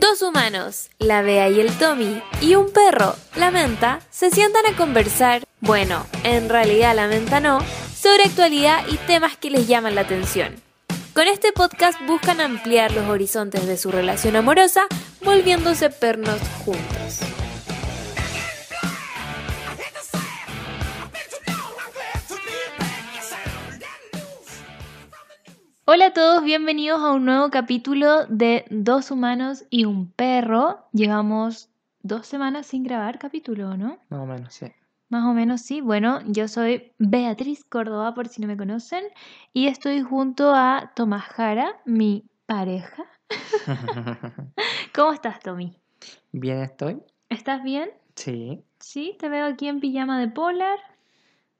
Dos humanos, la Bea y el Tommy, y un perro, la Menta, se sientan a conversar, bueno, en realidad la Menta no, sobre actualidad y temas que les llaman la atención. Con este podcast buscan ampliar los horizontes de su relación amorosa, volviéndose pernos juntos. Hola a todos, bienvenidos a un nuevo capítulo de Dos humanos y un perro. Llevamos dos semanas sin grabar capítulo, ¿no? Más o menos, sí. Más o menos sí. Bueno, yo soy Beatriz Córdoba, por si no me conocen, y estoy junto a Tomás Jara, mi pareja. ¿Cómo estás, Tommy? Bien estoy. ¿Estás bien? Sí. Sí, te veo aquí en pijama de polar.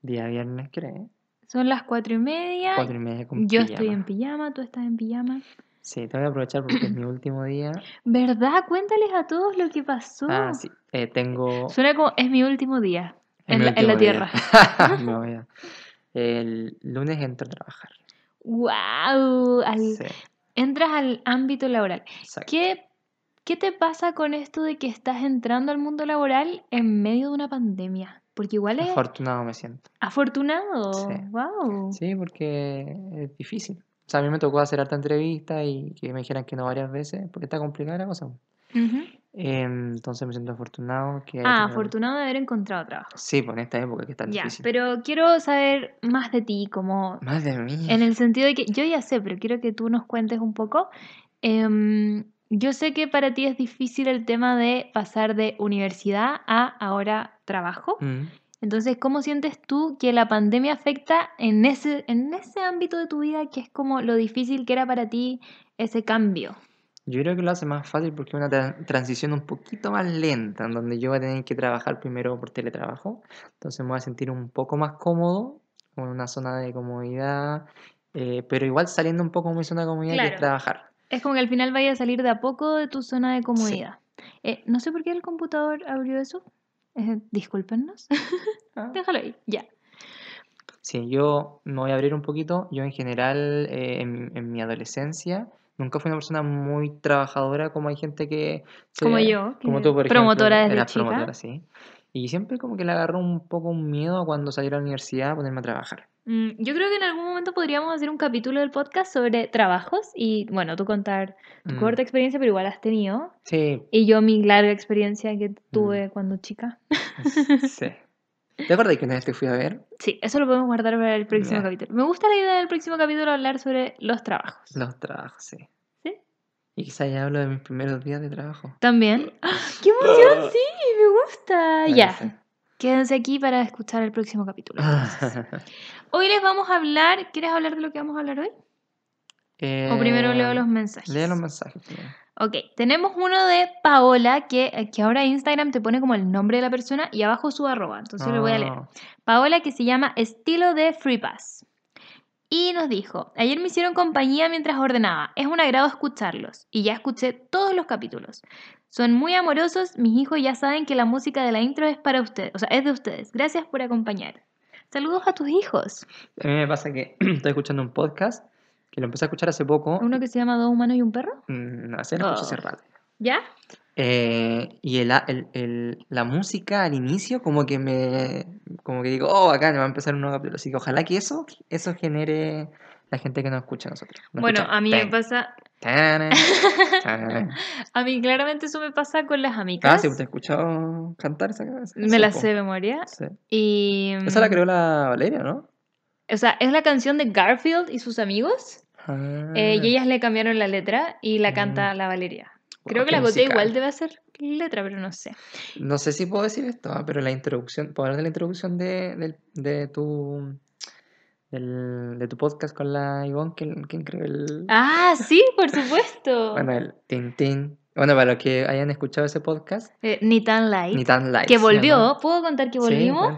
Día viernes, creo. Son las cuatro y media. Cuatro y media con Yo pijama. estoy en pijama, tú estás en pijama. Sí, te voy a aprovechar porque es mi último día. ¿Verdad? Cuéntales a todos lo que pasó. Ah, sí. Eh, tengo... Suena como es mi último día es en, la, en la último tierra. El lunes entro a trabajar. ¡Wow! Sí, Entras al ámbito laboral. exacto. ¿Qué, ¿Qué te pasa con esto de que estás entrando al mundo laboral en medio de una pandemia? Porque igual es Afortunado me siento. afortunado. Sí. ¡Wow! Sí, porque es difícil. O sea, a mí me tocó hacer harta entrevista y que me dijeran que no varias veces porque está complicada la cosa. Em, entonces me siento afortunado que Ah, afortunado de haber encontrado trabajo. Sí, pues en esta época que es tan Ya, difícil. pero quiero saber más de ti, como Más de mí. En el sentido de que yo ya sé, pero quiero que tú nos cuentes un poco. Em, yo sé que para ti es difícil el tema de pasar de universidad a ahora trabajo. Mm. Entonces, ¿cómo sientes tú que la pandemia afecta en ese, en ese ámbito de tu vida que es como lo difícil que era para ti ese cambio? Yo creo que lo hace más fácil porque es una tra- transición un poquito más lenta, en donde yo voy a tener que trabajar primero por teletrabajo. Entonces me voy a sentir un poco más cómodo, como en una zona de comodidad, eh, pero igual saliendo un poco de mi zona de comodidad que es Claro. trabajar. Es como que al final vaya a salir de a poco de tu zona de comodidad. Eh, no sé por qué el computador abrió eso. Eh, discúlpenos. Ah. Déjalo ahí, ya. Sí, yo me voy a abrir un poquito. Yo en general, eh, en, en mi adolescencia, nunca fui una persona muy trabajadora como hay gente que... se- Como yo, Como que tú, por ejemplo. promotora desde eras chica. promotora, sí. Y siempre como que le agarró un poco un miedo a cuando salí a la universidad a ponerme a trabajar. Mm, Yo creo que en algún momento podríamos hacer un capítulo del podcast sobre trabajos y, bueno, tú contar tu Mm. corta experiencia, pero igual has tenido. Sí, Y yo mi larga experiencia que Mm. tuve cuando chica. sí. ¿Te acuerdas que una vez te fui a ver? Sí, eso lo podemos guardar para el próximo capítulo. Me gusta la idea del próximo capítulo hablar sobre los trabajos. Los trabajos, sí. ¿Sí? Y quizás ya hablo de mis primeros días de trabajo. También. ¡Ah! ¡Qué emoción! Sí, me gusta. Ya. Quédense aquí para escuchar el próximo capítulo. Hoy les vamos a hablar. ¿Quieres hablar de lo que vamos a hablar hoy? O primero leo los mensajes. Leo los mensajes primero. Ok, tenemos uno de Paola, que, que ahora Instagram te pone como el nombre de la persona y abajo su arroba, entonces lo voy a leer. Ah, Paola, que se llama Estilo de Free Pass. Y nos dijo, ayer me hicieron compañía mientras ordenaba, es un agrado escucharlos, y ya escuché todos los capítulos. Son muy amorosos, mis hijos ya saben que la música de la intro es para ustedes, o sea, es de ustedes. Gracias por acompañar. Saludos a tus hijos. A mí me pasa que estoy escuchando un podcast que lo empecé a escuchar hace poco. Uno que se llama Dos humanos y un perro. Mm, No sé, lo escuché hace Oh. rato. ¿Ya? Eh, y el, el- el- la música al inicio como que me como que digo, oh, acá me va a empezar un nuevo capítulo. Así que ojalá que eso, eso genere la gente que nos escucha a nosotros. Nos Bueno, escucha. a mí me pasa, a mí claramente eso me pasa con las Ah, amigas. sí, te he escuchado cantar esa canción. Me la sé de memoria. Sí. Y. Esa la mm, creó la Valeria, ¿no? O sea, es la canción de Garfield y sus amigos. Ah, eh, y ellas le cambiaron la letra y la canta la Valeria. Creo que la musical. igual debe hacer letra, pero no sé. No sé si puedo decir esto, ah, pero la introducción, ¿puedo hablar de la introducción de, del- de tu del- de tu podcast con la Ivonne? ¿Quién, quién creó el...? Ah, sí, por supuesto. Bueno, el tin tin. Bueno, para los que hayan escuchado ese podcast, Eh, ni tan light. ni tan light. que ¿sí o volvió. no? ¿Puedo contar que volvimos?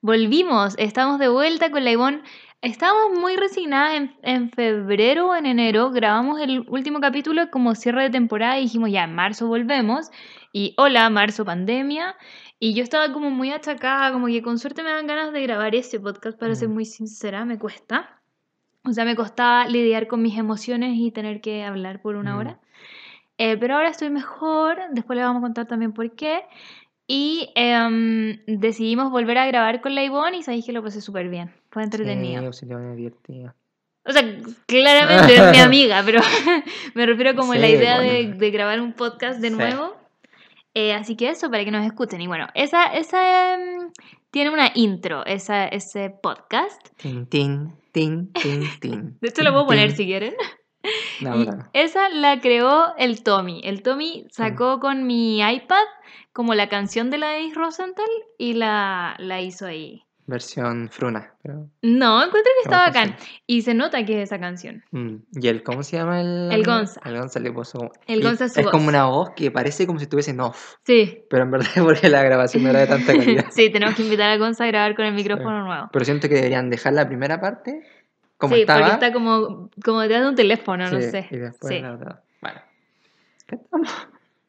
Volvimos, estamos de vuelta con la Ivonne. Estábamos muy resignadas en, en febrero o en enero. Grabamos el último capítulo como cierre de temporada y dijimos ya, en marzo volvemos. Y hola, marzo pandemia. Y yo estaba como muy achacada, como que con suerte me dan ganas de grabar ese podcast, para ser Mm. muy sincera, me cuesta. O sea, me costaba lidiar con mis emociones y tener que hablar por una Mm. hora. Eh, pero ahora estoy mejor, después le vamos a contar también por qué. Y em, decidimos volver a grabar con la Ivonne y sabéis que lo pasé súper bien. Fue entretenido. Sí, sí, es divertido. O sea, claramente es mi amiga, pero me refiero como a la Sí, idea de, bueno. de grabar un podcast de Sí. nuevo. Eh, así que eso, para que nos escuchen. Y bueno, esa, esa em, tiene una intro, esa, ese podcast. Tin, tin, tin, tin, tin. De hecho, lo puedo poner tin. si quieren. No, Y no. esa la creó el Tommy. El Tommy sacó con mi iPad como la canción de la Denise Rosenthal y la, la hizo ahí. Versión fruna. Pero... No, encuentro que está bacán. sí. Y se nota que es esa canción. Mm, ¿Y el cómo se llama el? El Gonza. El Gonza le puso. El Gonza es su Es como voz. una voz que parece como si estuviese en off. Sí. Pero en verdad es porque la grabación no era de tanta calidad. sí, tenemos que invitar a Gonza a grabar con el micrófono nuevo. Pero siento que deberían dejar la primera parte como sí, estaba. porque está como, como detrás de un teléfono, no sé. Y después Sí. la otra. Bueno. ¿Qué estamos?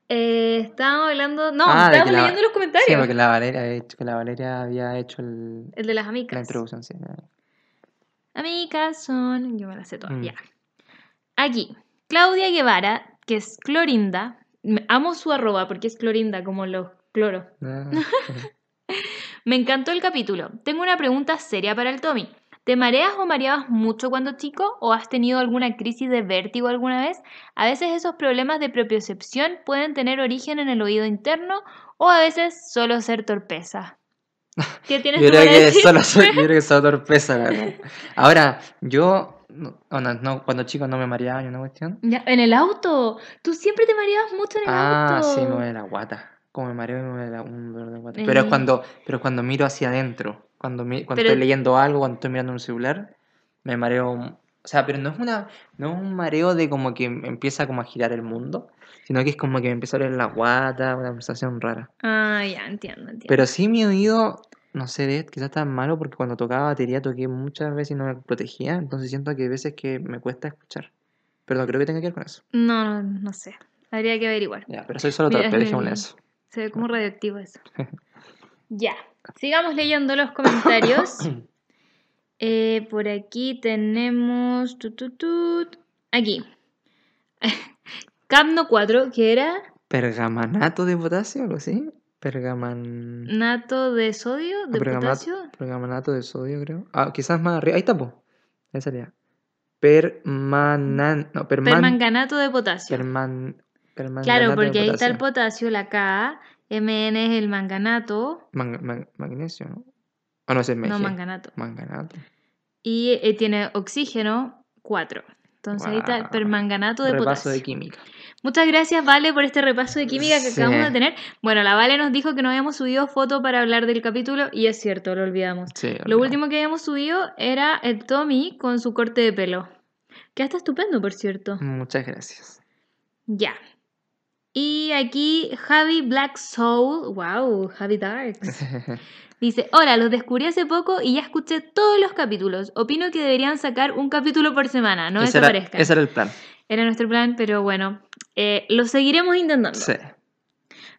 Eh, estábamos hablando. No, Ah, estábamos la- leyendo los comentarios. Sí, porque la Valeria había hecho, que la Valeria había hecho el- El de las la amigas. introducción, sí. Amigas son. Yo me las sé todas. Mm. Ya. Aquí, Claudia Guevara, que es Clorinda. Amo su arroba porque es Clorinda, como los cloros. Ah, Me encantó el capítulo. Tengo una pregunta seria para el Tommy. ¿Te mareas o mareabas mucho cuando chico o has tenido alguna crisis de vértigo alguna vez? A veces esos problemas de propiocepción pueden tener origen en el oído interno o a veces solo ser torpeza. ¿Qué tienes Yo creo que decir? solo soy, yo creo que solo torpeza, la verdad. Ahora, yo, no, no, no, cuando chico no me mareaba ni una cuestión. Ya, en el auto. Tú siempre te mareabas mucho en el Ah, auto. sí, me duele la guata. Como me mareo, me duele la- un dolor de guata. Pero es Eh. cuando, pero es cuando miro hacia adentro. Cuando, cuando Pero- estoy leyendo algo, cuando estoy mirando un celular, me mareo. O sea, pero no es una, no es un mareo de como que empieza como a girar el mundo, sino que es como que me empieza a doler la guata, una sensación rara. Ah, ya, entiendo, entiendo. Pero sí mi oído, no sé, quizás está malo porque cuando tocaba batería toqué muchas veces y no me protegía, entonces siento que hay veces que me cuesta escuchar. Pero no creo que tenga que ver con eso. No, no, no sé. Habría que averiguar. Ya, pero soy solo Mira, torpe, dejémosle eso. Se ve como radioactivo eso. ya. Sigamos leyendo los comentarios. Eh, por aquí tenemos. Aquí. Capno 4, que era Pergamanato de potasio, algo así. Pergaman... nato de sodio, de pergama- potasio. Pergamanato de sodio, creo. Ah, quizás más arriba. Ahí está, po. Ahí salía. Permanan... No, perman... Permanganato de potasio. Perman... claro, porque ahí está el potasio, la K. MN es el manganato. Man- man- magnesio, ¿no? Ah, no, ese es No, Mg. manganato. Manganato. Y eh, tiene oxígeno 4. Entonces ahí está el permanganato de Repaso potasio. de química. Muchas gracias, Vale, por este repaso de química que Sí. acabamos de tener. Bueno, la Vale nos dijo que no habíamos subido foto para hablar del capítulo y es cierto, lo olvidamos. Sí, Lo no. último que habíamos subido era el Tommy con su corte de pelo. Que está estupendo, por cierto. Muchas gracias. Ya. Y aquí Javi Black Soul, wow, Javi Darks. Dice, hola, los descubrí hace poco y ya escuché todos los capítulos. Opino que deberían sacar un capítulo por semana, no ese, era, desaparezcan. ese era el plan. Era nuestro plan, pero bueno, eh, lo seguiremos intentando. Sí.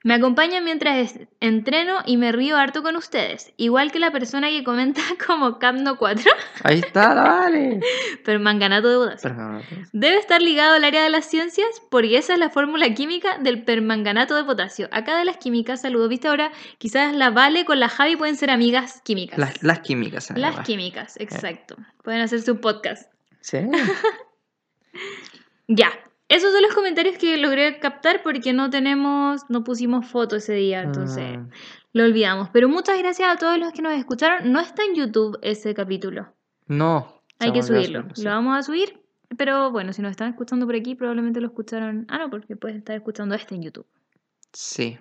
Me acompañan mientras entreno y me río harto con ustedes. Igual que la persona que comenta como Capno 4, Ahí está, vale. pero manganato de. Pergamanato. Debe estar ligado al área de las ciencias porque esa es la fórmula química del permanganato de potasio. Acá de las químicas, saludos. ¿Viste ahora? Quizás la Vale con la Javi pueden ser amigas químicas. Las, las químicas. Las químicas, exacto. Pueden hacer su podcast. Sí. Ya. Esos son los comentarios que logré captar porque no tenemos, no pusimos foto ese día, entonces Mm, lo olvidamos. Pero muchas gracias a todos los que nos escucharon. No está en YouTube ese capítulo. no. Hay que subirlo. sí. Lo vamos a subir. Pero bueno, si nos están escuchando por aquí, probablemente lo escucharon. Ah, no, porque puedes estar escuchando este en YouTube. Sí.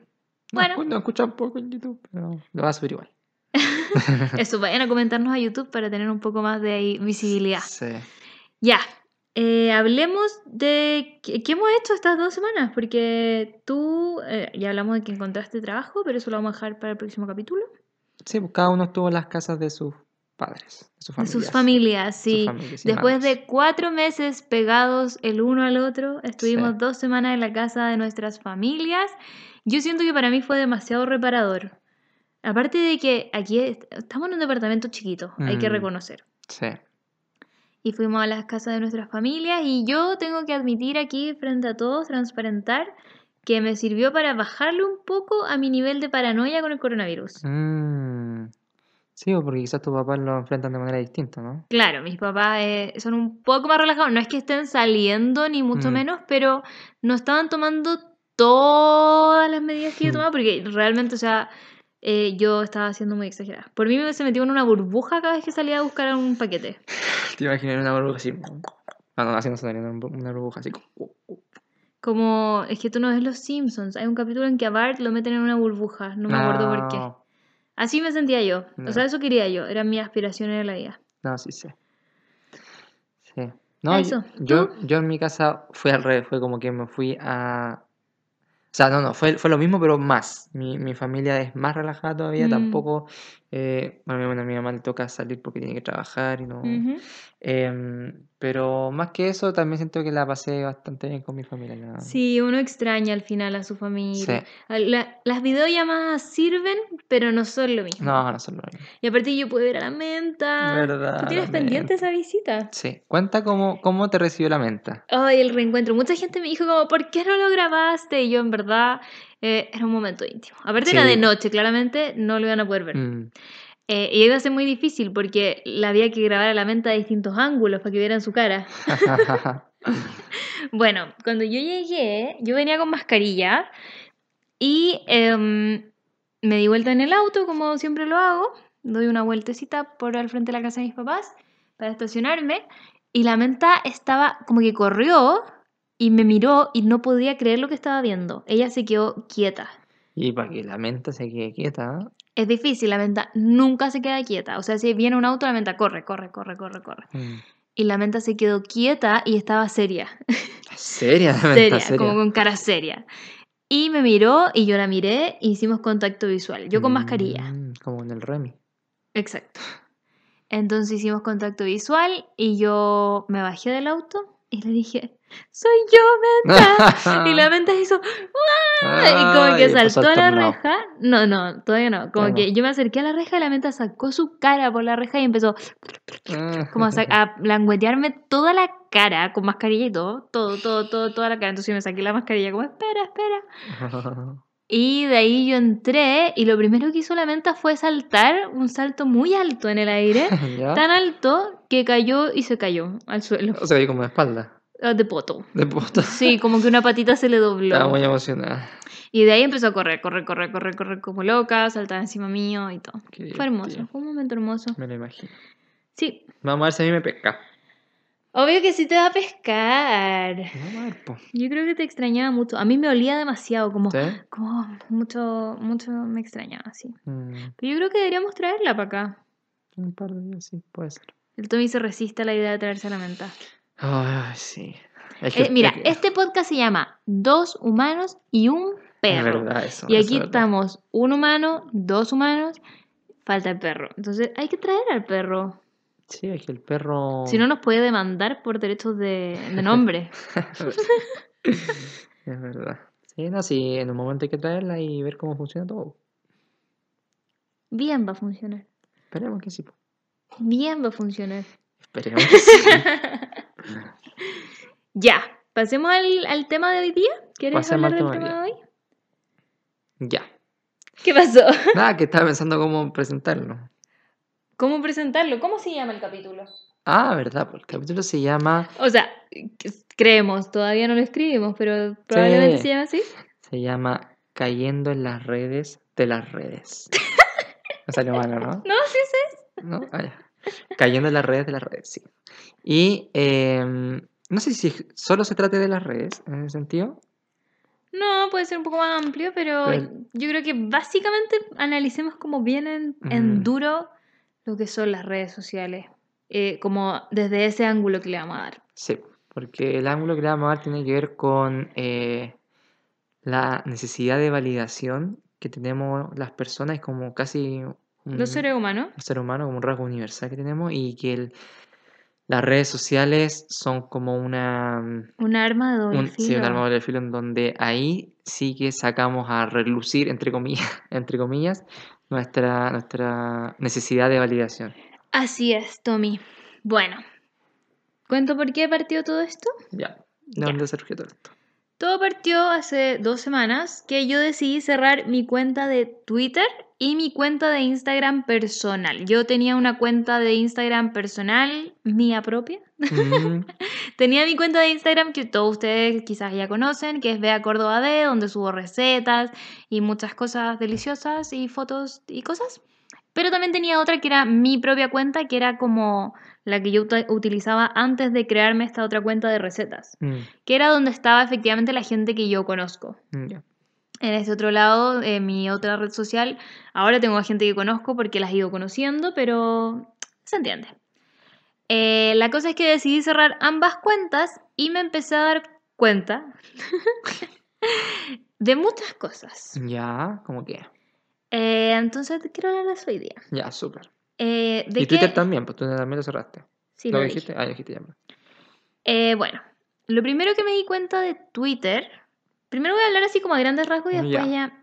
Bueno. No, no escuchan poco en YouTube, pero lo va a subir igual. Eso, vayan a comentarnos a YouTube para tener un poco más de ahí visibilidad. Sí. Ya. Eh, hablemos de qué, qué hemos hecho estas dos semanas, porque tú, eh, ya hablamos de que encontraste trabajo, pero eso lo vamos a dejar para el próximo capítulo. Sí, pues cada uno estuvo en las casas de sus padres, de sus De familias. sus familias, sí. familias y Después de cuatro meses pegados el uno al otro, estuvimos Sí. dos semanas en la casa de nuestras familias. Yo siento que para mí fue demasiado reparador. Aparte de que aquí est- estamos en un departamento chiquito, hay que Mm. reconocer. Sí. Y fuimos a las casas de nuestras familias y yo tengo que admitir aquí frente a todos, transparentar, que me sirvió para bajarle un poco a mi nivel de paranoia con el coronavirus. Mm. Sí, o porque quizás tus papás lo enfrentan de manera distinta, ¿no? Claro, mis papás eh, son un poco más relajados, no es que estén saliendo ni mucho Mm. menos, pero no estaban tomando todas las medidas que yo Mm. tomaba porque realmente, o sea, eh, yo estaba siendo muy exagerada. Por mí me se metió en una burbuja cada vez que salía a buscar un paquete. Te imaginas una burbuja así. Ah, no, así no sonaría, una bur- una burbuja así. Como, es que tú no ves Los Simpsons. Hay un capítulo en que a Bart lo meten en una burbuja. No me acuerdo por qué. Así me sentía yo. No. O sea, eso quería yo. Eran mis aspiraciones de la vida. No, sí sé. Sí. No, Eso, yo, ¿tú? yo, yo en mi casa fue al revés, fue como que me fui a... O sea, no, no, fue, fue lo mismo, pero más. Mi, mi familia es más relajada todavía, Mm. tampoco... eh, bueno, bueno, a mi mamá le toca salir porque tiene que trabajar y no... Ujú. Em, pero más que eso, también siento que la pasé bastante bien con mi familia. la- Sí, uno extraña al final a su Sí. familia. A la- las videollamadas sirven, pero no son lo mismo. No, no son lo mismo. Y aparte yo pude ver a la menta. Verdad, ¿Tú tienes pendiente esa visita? Sí. Cuenta cómo, cómo te recibió la menta. Ay, el reencuentro. Mucha gente me dijo como, ¿por qué no lo grabaste? Y yo en verdad eh, era un momento íntimo. Aparte era de Sí. noche, claramente no lo iban a poder ver. Mm. Eh, y iba a ser muy difícil porque la había que grabar a la menta de distintos ángulos para que vieran su cara. Bueno, cuando yo llegué, yo venía con mascarilla y em, me di vuelta en el auto, como siempre lo hago. Doy una vueltecita por al frente de la casa de mis papás para estacionarme. Y la menta estaba como que corrió y me miró y no podía creer lo que estaba viendo. Ella se quedó quieta. y para que la menta se quede quieta. ¿eh? Es difícil, la menta nunca se queda quieta. O sea, si viene un auto, la menta corre, corre, corre, corre, corre. Mm. Y la menta se quedó quieta y estaba seria. Seria la menta, seria, seria. como con cara seria. Y me miró y yo la miré e hicimos contacto visual. Yo con mascarilla. Mm, como en el Remy. Exacto. Entonces hicimos contacto visual y yo me bajé del auto y le dije, soy yo, menta. y la menta hizo, ¡ah! y como que saltó a la reja. No, no, todavía no. Como que yo me acerqué a la reja y la menta sacó su cara por la reja y empezó como a, a languetearme toda la cara con mascarilla y todo, todo, todo, todo, toda la cara. Entonces yo me saqué la mascarilla como, espera, espera. Y de ahí yo entré y lo primero que hizo la menta fue saltar un salto muy alto en el aire, ¿Ya? tan alto que cayó y se cayó al suelo, O sea, ahí como de espalda. Ah, de poto. De puta. Sí, como que una patita se le dobló. Estaba muy emocionada. Y de ahí empezó a correr, correr, correr, correr, correr como loca, saltar encima mío y todo. Qué Fue hermoso, fue un momento hermoso. Me lo imagino. Sí, Vamos a ver si a mí me pesca. obvio que sí te va a pescar. Vamos a ver, po. Yo creo que te extrañaba mucho. A mí me olía demasiado, como, ¿Sí? como mucho, mucho me extrañaba, sí. Mm, Pero yo creo que deberíamos traerla para acá. un par de días, sí, puede ser. El Tommy se resiste a la idea de traerse a la menta. Ay, sí. Es que- Eh, mira, es que- este podcast se llama Dos humanos y un es perro. verdad eso. y aquí estamos un humano, dos humanos, falta el perro. Entonces hay que traer al perro. Sí, es que el perro. Si no nos puede demandar por derechos de, de nombre. es verdad. Sí, no, sí, en un momento hay que traerla y ver cómo funciona todo. Bien va a funcionar. Esperemos que sí. Bien va a funcionar. Esperemos que sí. Ya, pasemos al, al tema de hoy día. ¿Quieres Pasemos hablar del tema de hoy? ya. ¿Qué pasó? Nada, que estaba pensando cómo presentarlo. ¿Cómo presentarlo? ¿Cómo se llama el capítulo? Ah, verdad, pues el capítulo se llama. O sea, creemos, todavía no lo escribimos, pero probablemente Sí. se llama así. Se llama Cayendo en las redes de las redes. No salió malo, ¿no? No, sí, sí. ¿No? Ah, ya. Cayendo en las redes de las redes, sí. Y em, no sé si solo se trate de las redes en ese sentido. No, puede ser un poco más amplio, pero Pero- yo creo que básicamente analicemos como bien en, en duro lo que son las redes sociales. eh, como desde ese ángulo que le vamos a dar. Sí, porque el ángulo que le vamos a dar tiene que ver con eh, la necesidad de validación que tenemos las personas, es como casi Los seres humanos. un ser humano, como un rasgo universal que tenemos, y que el- las redes sociales son como una, mm, Un arma de doble un, sí, filo. un arma de doble filo en donde ahí sí que sacamos a relucir, entre comillas, entre comillas nuestra, nuestra necesidad de validación. Así es, Tommy. Bueno, ¿Cuento por qué partió todo esto? Ya. ¿De dónde surgió todo esto? Todo partió hace dos semanas que yo decidí cerrar mi cuenta de Twitter y mi cuenta de Instagram personal. Yo tenía una cuenta de Instagram personal, mía propia. Mm, Tenía mi cuenta de Instagram que todos ustedes quizás ya conocen, que es Bea Córdoba D, donde subo recetas y muchas cosas deliciosas y fotos y cosas. Pero también tenía otra que era mi propia cuenta, que era como la que yo utilizaba antes de crearme esta otra cuenta de recetas, mm, que era donde estaba efectivamente la gente que yo conozco. mm. En este otro lado, en mi otra red social, ahora tengo a gente que conozco porque las he ido conociendo, pero se entiende. Eh, la cosa es que decidí cerrar ambas cuentas y me empecé a dar cuenta de muchas cosas. Ya, como que. Eh, entonces quiero hablar de eso hoy día. Ya, súper. Eh, ¿de Y Twitter también, pues tú también lo cerraste. Sí, ¿Lo lo dijiste? dije. Ah, dijiste ya. Eh, bueno, lo primero que me di cuenta de Twitter, primero voy a hablar así como a grandes rasgos y después Ya. ya.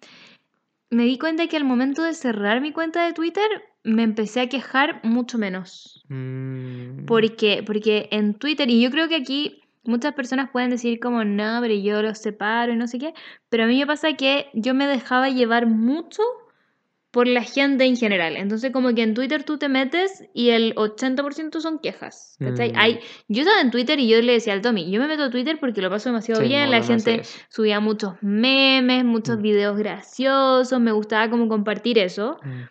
Me di cuenta que al momento de cerrar mi cuenta de Twitter me empecé a quejar mucho menos. Mm, ¿Por qué? Porque en Twitter, y yo creo que aquí muchas personas pueden decir como, no, pero yo los separo y no sé qué, pero a mí me pasa que yo me dejaba llevar mucho por la gente en general. Entonces como que en Twitter tú te metes y el 80% son quejas. ¿cachai? Mm. Hay, yo estaba en Twitter y yo le decía al Tommy, yo me meto a Twitter porque lo paso demasiado sí, bien, no, la no gente subía muchos memes, muchos Mm. videos graciosos, me gustaba como compartir eso. Mm,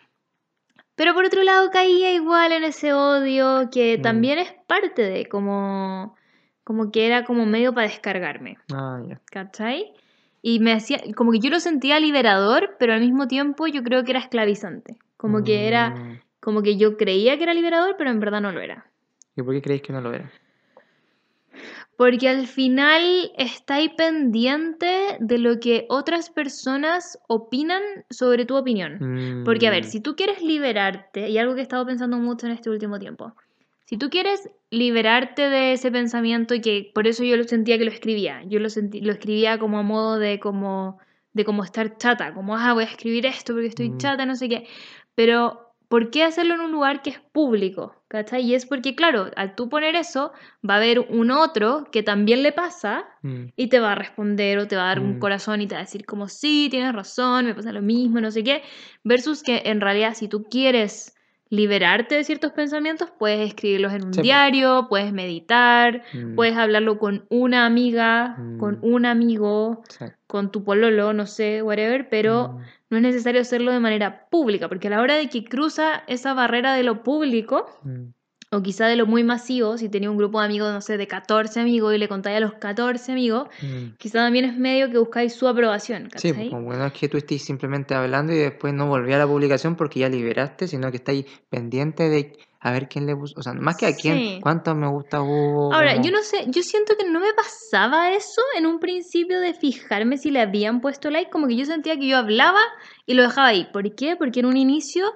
Pero por otro lado caía igual en ese odio que también es parte de como, como que era como medio para descargarme, Ah. ¿cachai? Y me hacía, como que yo lo sentía liberador, pero al mismo tiempo yo creo que era esclavizante. Como que era, Mm, como que yo creía que era liberador, pero en verdad no lo era. ¿Y por qué creéis que no lo era? Porque al final estáis pendiente de lo que otras personas opinan sobre tu opinión. Porque, a ver, Mm, si tú quieres liberarte, y algo que he estado pensando mucho en este último tiempo, si tú quieres liberarte de ese pensamiento y que por eso yo lo sentía que lo escribía, yo lo, sentí, lo escribía como a modo de como, de como estar chata, como, ah, voy a escribir esto porque estoy Mm. chata, no sé qué, pero ¿por qué hacerlo en un lugar que es público? ¿Cachai? Y es porque, claro, al tú poner eso, va a haber un otro que también le pasa mm, y te va a responder o te va a dar un Mm. corazón y te va a decir como sí, tienes razón, me pasa lo mismo, no sé qué, versus que en realidad si tú quieres liberarte de ciertos pensamientos, puedes escribirlos en un Sí, po. diario, puedes meditar, mm, puedes hablarlo con una amiga, con Mm. un amigo, sí, con tu pololo, no sé, whatever, pero mm, no es necesario hacerlo de manera pública, porque a la hora de que cruza esa barrera de lo público, o quizá de lo muy masivo, si tenía un grupo de amigos, no sé, de 14 amigos y le contáis a los 14 amigos, mm. quizá también es medio que buscáis su aprobación, Sí, ¿cachai? pues, como bueno es que tú estés simplemente hablando y después no volví a la publicación porque ya liberaste, sino que estáis pendiente de a ver quién le puso, o sea, más que a quién, Sí. cuántos me gusta hubo. Ahora, como- yo no sé, yo siento que no me pasaba eso en un principio de fijarme si le habían puesto like, como que yo sentía que yo hablaba y lo dejaba ahí. ¿Por qué? Porque en un inicio,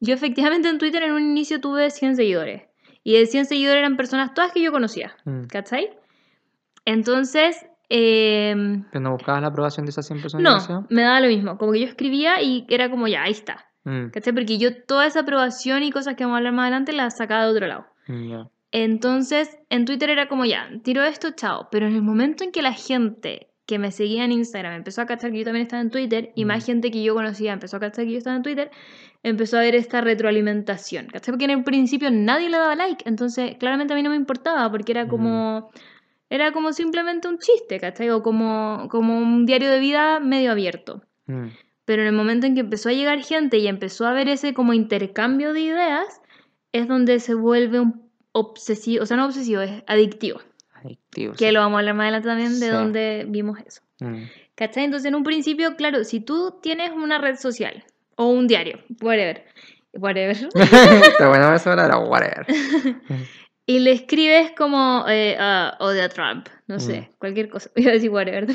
yo efectivamente en Twitter en un inicio tuve 100 seguidores. Y de 100 seguidores eran personas todas que yo conocía, Mm, ¿cachai? Entonces, em, Pero no buscabas la aprobación de esas 100 personas. no, me daba lo mismo, como que yo escribía y era como ya, ahí está. Mm, ¿Cachai? Porque yo toda esa aprobación y cosas que vamos a hablar más adelante las sacaba de otro lado. mm, ya. Entonces, en Twitter era como ya, tiro esto, chao. Pero en el momento en que la gente que me seguía en Instagram empezó a cachar que yo también estaba en Twitter y más Mm. gente que yo conocía empezó a cachar que yo estaba en Twitter, empezó a haber esta retroalimentación. ¿Cachai? Porque en el principio nadie le daba like. Entonces, claramente a mí no me importaba porque era como. Era como simplemente un chiste, ¿cachai? O como, como un diario de vida medio abierto. Mm, Pero en el momento en que empezó a llegar gente y empezó a haber ese como intercambio de ideas, es donde se vuelve un obsesivo, o sea, no obsesivo, es adictivo. Adictivo. Que sí. lo vamos a hablar más adelante también de Sí. dónde vimos eso. Mm, ¿Cachai? Entonces, en un principio, claro, si tú tienes una red social o un diario, whatever, whatever, Está bueno eso era whatever. y le escribes como eh, odio a Trump, no sé, Mm. cualquier cosa, voy a decir whatever.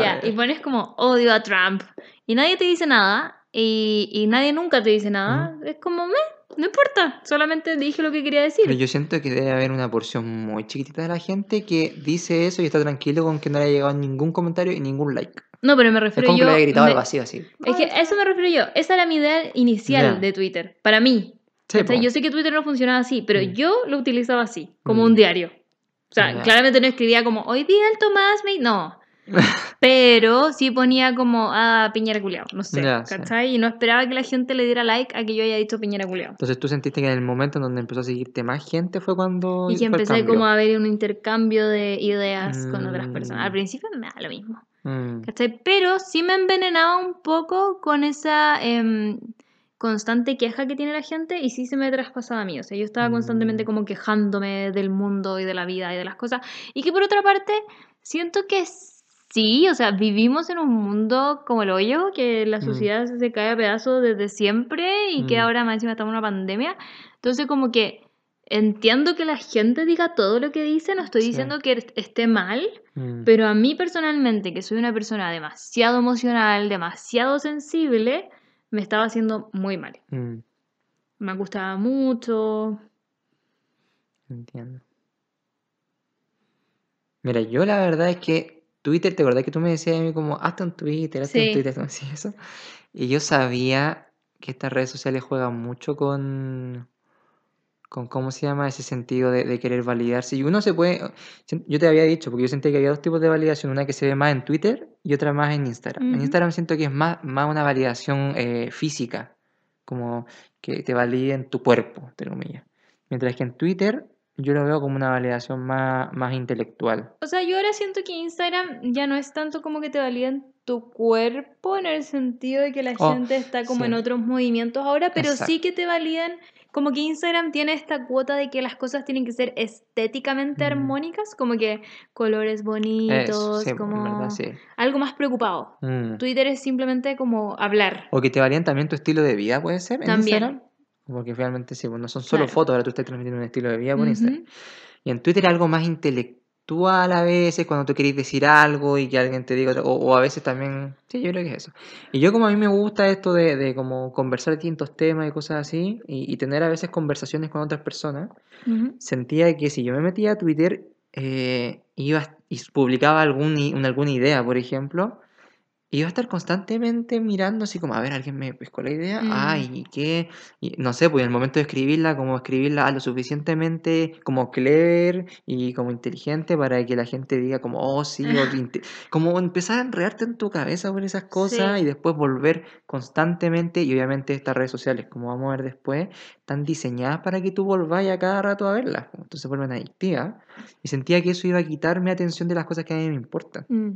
Ya, y pones como odio a Trump y nadie te dice nada y, y nadie nunca te dice nada, es como, me, no importa, solamente dije lo que quería decir. Pero yo siento que debe haber una porción muy chiquitita de la gente que dice eso y está tranquilo con que no le haya llegado ningún comentario y ningún like. No, pero me Es refiero como que yo... le haya gritado me- al vacío así. es que a eso me refiero yo, esa era mi idea inicial Ya. de Twitter, para mí. Sí, ¿cachai? po. Yo sé que Twitter no funcionaba así, pero Mm. yo lo utilizaba así, como Mm. un diario. O sea, Ya. claramente no escribía como, hoy día el Tomás me... No. Pero sí ponía como, ah, Piñera culeado, no sé, Ya, sí. ¿cachai? Y no esperaba que la gente le diera like a que yo haya dicho Piñera culeado. Entonces tú sentiste que en el momento en donde empezó a seguirte más gente fue cuando Y que empecé como a ver un intercambio de ideas con otras Mm. personas. Al principio me da lo mismo. Mm, ¿Cachai? Pero sí me envenenaba un poco con esa em, constante queja que tiene la gente y sí se me traspasaba a mí. O sea, yo estaba constantemente Mm. como quejándome del mundo y de la vida y de las cosas. Y que por otra parte, siento que sí, o sea, vivimos en un mundo como el hoyo, que la Mm. sociedad se cae a pedazos desde siempre y que ahora más encima estamos en una pandemia. Entonces como que... Entiendo que la gente diga todo lo que dice, no estoy Sí. diciendo que est- esté mal, mm, pero a mí personalmente, que soy una persona demasiado emocional, demasiado sensible, me estaba haciendo muy mal. mm, Me gustaba mucho. entiendo. Mira, yo la verdad es que Twitter, ¿te acordás que tú me decías a mí como, hazte un Twitter, hazte Sí. un Twitter, decías eso? Y yo sabía que estas redes sociales juegan mucho con, con ¿cómo se llama? Ese sentido de, de querer validarse. Y uno se puede, yo te había dicho, porque yo sentía que había dos tipos de validación, una que se ve más en Twitter y otra más en Instagram. En. Instagram siento que es más, más una validación eh, física, como que te validen tu cuerpo, entre comillas. Mientras que en Twitter yo lo veo como una validación más, más intelectual. O sea, yo ahora siento que Instagram ya no es tanto como que te validen tu cuerpo en el sentido de que la Oh, gente está como en otros movimientos ahora, pero sí que te validan, como que Instagram tiene esta cuota de que las cosas tienen que ser estéticamente Mm. armónicas, como que colores bonitos, sí, como verdad, sí. algo más preocupado. Mm. Twitter es simplemente como hablar. O que te valían también tu estilo de vida, puede ser, en También. Instagram. Porque realmente sí, pues no son solo Claro. fotos, ahora tú estás transmitiendo un estilo de vida por Ujú. Instagram. Y en Twitter algo más intelectual a veces, cuando tú querés decir algo y que alguien te diga, otra- o, o a veces también, sí, yo creo que es eso. Y yo como a mí me gusta esto de, de como conversar distintos temas y cosas así, y, y tener a veces conversaciones con otras personas, sentía que si yo me metía a Twitter, eh, iba y publicaba algún, una, alguna idea, por ejemplo, iba a estar constantemente mirando así como, a ver, alguien me pescó la idea, Mm. ay, ¿y qué? Y no sé, pues en el momento de escribirla, como escribirla lo suficientemente como clever y como inteligente para que la gente diga como, oh, sí, o como empezar a enredarte en tu cabeza por esas cosas Sí. y después volver constantemente, y obviamente estas redes sociales, como vamos a ver después, están diseñadas para que tú volváis a cada rato a verlas, pues, entonces vuelven adictivas, y sentía que eso iba a quitarme atención de las cosas que a mí me importan. Mm.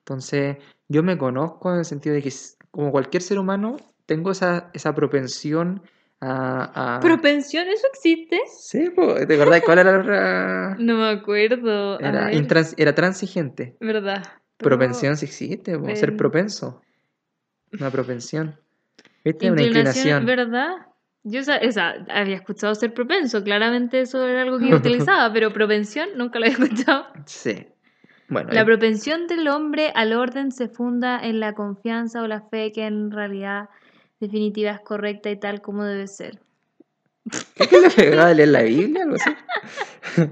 Entonces, yo me conozco en el sentido de que, como cualquier ser humano, tengo esa, esa propensión a... a- ¿Propensión? ¿Eso existe? Sí, pues, ¿de verdad? ¿Cuál era la? No me acuerdo. Era, intrans- era transigente. ¿Verdad? Pero- Propensión sí existe, po, ser pen- propenso. Una propensión. ¿Viste? Una Inclinación. ¿verdad? Yo sa- o sea, había escuchado ser propenso, claramente eso era algo que yo utilizaba, pero propensión nunca lo había escuchado. Sí. Bueno, La propensión del hombre al orden se funda en la confianza o la fe que en realidad definitiva es correcta y tal como debe ser. ¿qué que le pegaba a leer la Biblia? Algo así.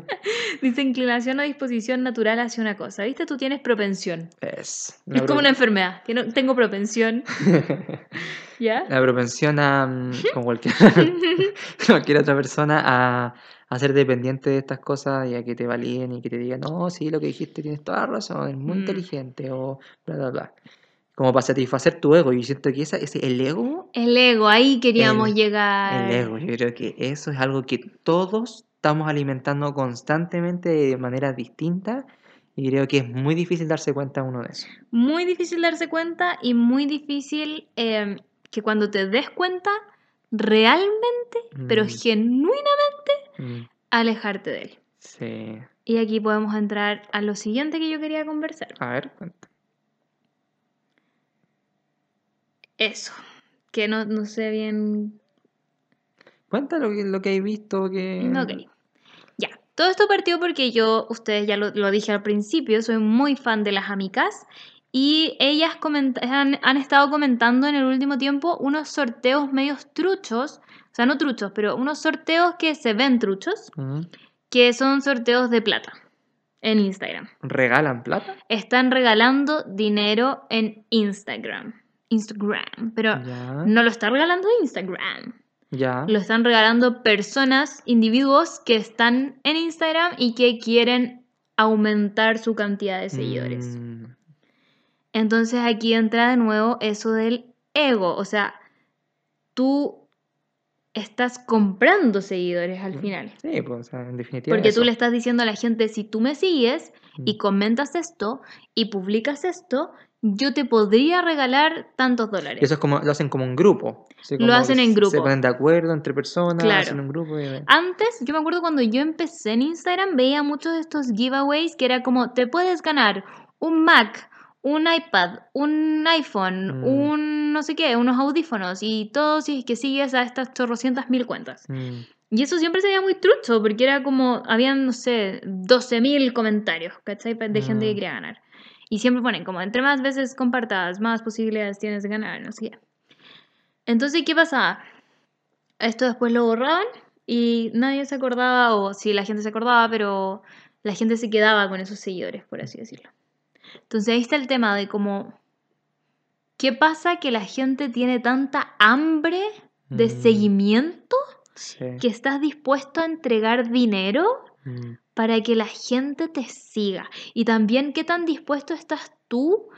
Dice inclinación o disposición natural hacia una cosa. ¿Viste? Tú tienes propensión. Es, Es como una enfermedad. Tengo propensión. ¿Ya? La propensión a, mm, como cualquier, cualquier otra persona, a, a ser dependiente de estas cosas y a que te validen y que te digan, no, sí, lo que dijiste tienes toda la razón, es muy Mm. inteligente o bla, bla, bla. Como para satisfacer tu ego. Y yo siento que esa, ese, el ego, El ego, ahí queríamos El- llegar. el ego, yo creo que eso es algo que todos estamos alimentando constantemente de maneras distintas y creo que es muy difícil darse cuenta uno de eso. Muy difícil darse cuenta y muy difícil eh, que cuando te des cuenta, realmente, pero Mm. genuinamente, Mm, alejarte de él. Sí. Y aquí podemos entrar a lo siguiente que yo quería conversar. A ver, cuenta. Eso, que no, no sé bien Cuenta lo que, lo que hay visto que... Ok. Ya. Todo esto partió porque yo, ustedes ya lo, lo dije al principio, soy muy fan de las amicas. Y ellas han, han estado comentando en el último tiempo unos sorteos medios truchos. O sea, no truchos, pero unos sorteos que se ven truchos. Que son sorteos de plata en Instagram. ¿Regalan plata? Están regalando dinero en Instagram. Instagram. Pero Ya. no lo está regalando Instagram. Ya. Lo están regalando personas, individuos que están en Instagram y que quieren aumentar su cantidad de seguidores. Mm, Entonces aquí entra de nuevo eso del ego. O sea, tú estás comprando seguidores al Mm, final. Sí, pues, o sea, en definitiva. Porque tú le estás diciendo a la gente, si tú me sigues y Mm. comentas esto y publicas esto, yo te podría regalar tantos dólares. Y eso es como, lo hacen como un grupo. Lo hacen en Se grupo. ponen de acuerdo entre personas, Claro. hacen un grupo y... Antes, yo me acuerdo cuando yo empecé en Instagram, veía muchos de estos giveaways que era como, te puedes ganar un Mac, un iPad, un iPhone, Mm. un no sé qué, unos audífonos y todo si es que sigues a estas chorrocientas mil cuentas. Mm, Y eso siempre se veía muy trucho, porque era como, habían, no sé, 12.000 comentarios, ¿cachai? De gente que Mm. quería ganar. Y siempre ponen como, entre más veces compartas, más posibilidades tienes de ganar, no sé qué. Entonces, ¿qué pasaba? Esto después lo borraban y nadie se acordaba, o sí, la gente se acordaba, pero la gente se quedaba con esos seguidores, por así decirlo. Entonces ahí está el tema de cómo, ¿qué pasa que la gente tiene tanta hambre de Mm. seguimiento? sí. que estás dispuesto a entregar dinero Mm, para que la gente te siga. Y también qué tan dispuesto estás tú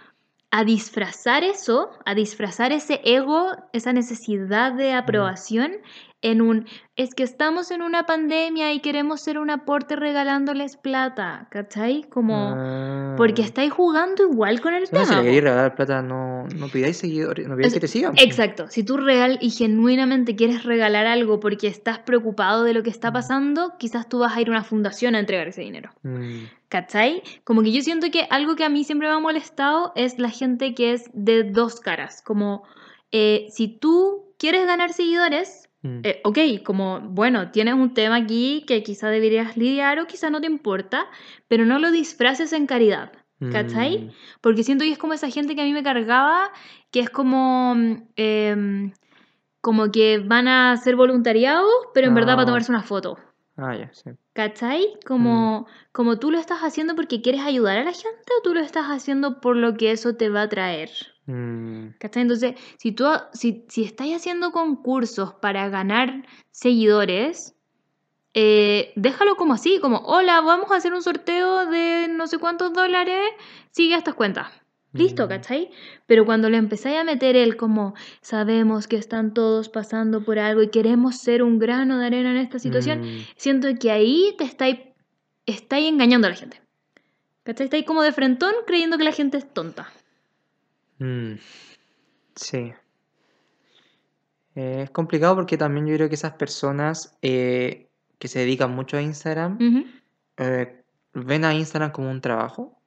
a disfrazar eso, a disfrazar ese ego, esa necesidad de aprobación en un, es que estamos en una pandemia y queremos ser un aporte regalándoles plata, ¿cachai? Como, porque ah. estáis jugando igual con el No, si tema. le po. queréis regalar plata, no, no pidáis seguidores, no pidáis Es- que te sigan. Exacto, si tú real y genuinamente quieres regalar algo porque estás preocupado de lo que está Mm. pasando, quizás tú vas a ir a una fundación a entregar ese dinero. Mm, ¿Cachai? Como que yo siento que algo que a mí siempre me ha molestado es la gente que es de dos caras. Como eh, si tú quieres ganar seguidores, mm, eh, ok, como bueno, tienes un tema aquí que quizá deberías lidiar o quizá no te importa, pero no lo disfraces en caridad. ¿Cachai? mm, Porque siento que es como esa gente que a mí me cargaba, que es como, mm, em, como que van a hacer voluntariado, pero en verdad Ah. para tomarse una foto. Ah, ya, sí. ¿Cachai? Como, como tú lo estás haciendo porque quieres ayudar a la gente o tú lo estás haciendo por lo que eso te va a traer. Mm, ¿Cachai? Entonces, si tú si, si estáis haciendo concursos para ganar seguidores, eh, déjalo como así, como, hola, vamos a hacer un sorteo de no sé cuántos dólares, sigue estas cuentas. Listo, Mm. ¿cachai? Pero cuando le empezáis a meter el como, sabemos que están todos pasando por algo y queremos ser un grano de arena en esta situación, mm, siento que ahí te estáis, estáis engañando a la gente. ¿Cachai? Estáis como de frentón creyendo que la gente es tonta. Mm, sí. Eh, es complicado porque también yo creo que esas personas eh, que se dedican mucho a Instagram eh, ven a Instagram como un trabajo.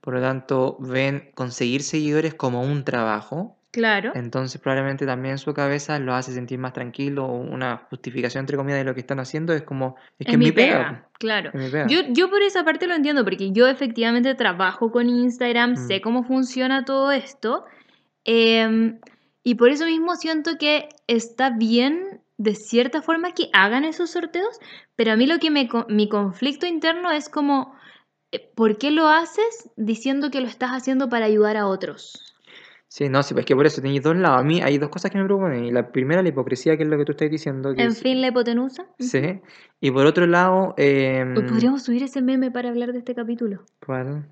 Por lo tanto, ven conseguir seguidores como un trabajo. Claro. Entonces, probablemente también su cabeza lo hace sentir más tranquilo. o Una justificación, entre comillas, de lo que están haciendo es como: es que Es mi mi pega, pega. claro. Es mi pega. Yo, yo por esa parte lo entiendo, porque yo efectivamente trabajo con Instagram, Mm. sé cómo funciona todo esto, em, y por eso mismo siento que está bien de cierta forma que hagan esos sorteos, pero a mí lo que me, mi conflicto interno es como, eh, ¿por qué lo haces diciendo que lo estás haciendo para ayudar a otros? Sí, no, sí, pues es que por eso tenéis dos lados. A mí hay dos cosas que me preocupan. Y la primera, la hipocresía, que es lo que tú estás diciendo. Que En es- fin, la hipotenusa. Sí. Y por otro lado, Uy, podríamos subir ese meme para hablar de este capítulo. ¿cuál?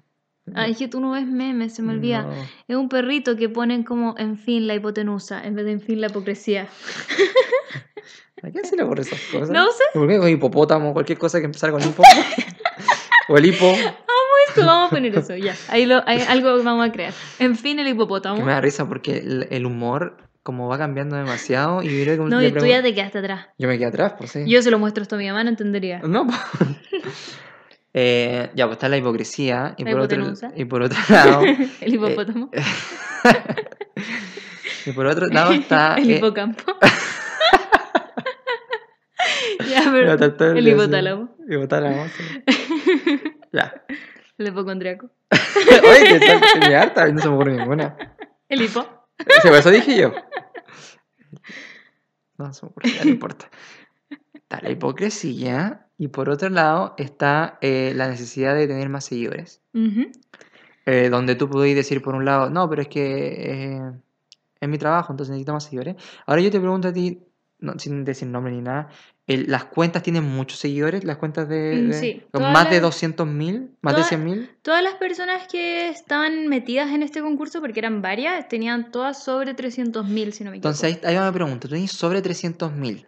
Ay, es que tú no ves memes, se me olvida. No. Es un perrito que ponen como en fin la hipotenusa en vez de en fin la hipocresía. ¿A quién se le ocurre esas cosas? No sé. ¿Por qué con hipopótamo? Cualquier cosa que empezara con hipopótamo. o el hipo. Esto, vamos a poner eso, ya. Ahí lo, ahí algo vamos a crear. En fin el Que hipopótamo. me da risa porque el, el humor como va cambiando demasiado y creo que No, y tú ya te quedaste atrás. Yo me quedé atrás, pues sí. Yo se lo muestro esto a mi mamá, no entendería. No, pues. Eh, ya, pues está la hipocresía y La por, otro, hipotenusa. y por otro lado El hipopótamo. y por otro lado está el eh, hipocampo. ya, pero. tartabia, el hipotálamo. Hipotálamo, sí. ya hipocondriaco. oye que tiene harta no se me ocurre ninguna El hipo. Sí, eso dije yo. No se me ocurre, no importa. Está la hipocresía y por otro lado está eh, la necesidad de tener más seguidores. Eh, donde tú podéis decir por un lado, no, pero es que eh, es mi trabajo, entonces necesito más seguidores. Ahora yo te pregunto a ti, no, sin decir nombre ni nada, el- las cuentas tienen muchos seguidores, las cuentas de... Mm, de- sí, más de las- 200.000, más de todas- 100.000. Todas las personas que estaban metidas en este concurso, porque eran varias, tenían todas sobre 300.000, si no me equivoco. Entonces ahí, mi pregunta, tú tienes sobre 300.000.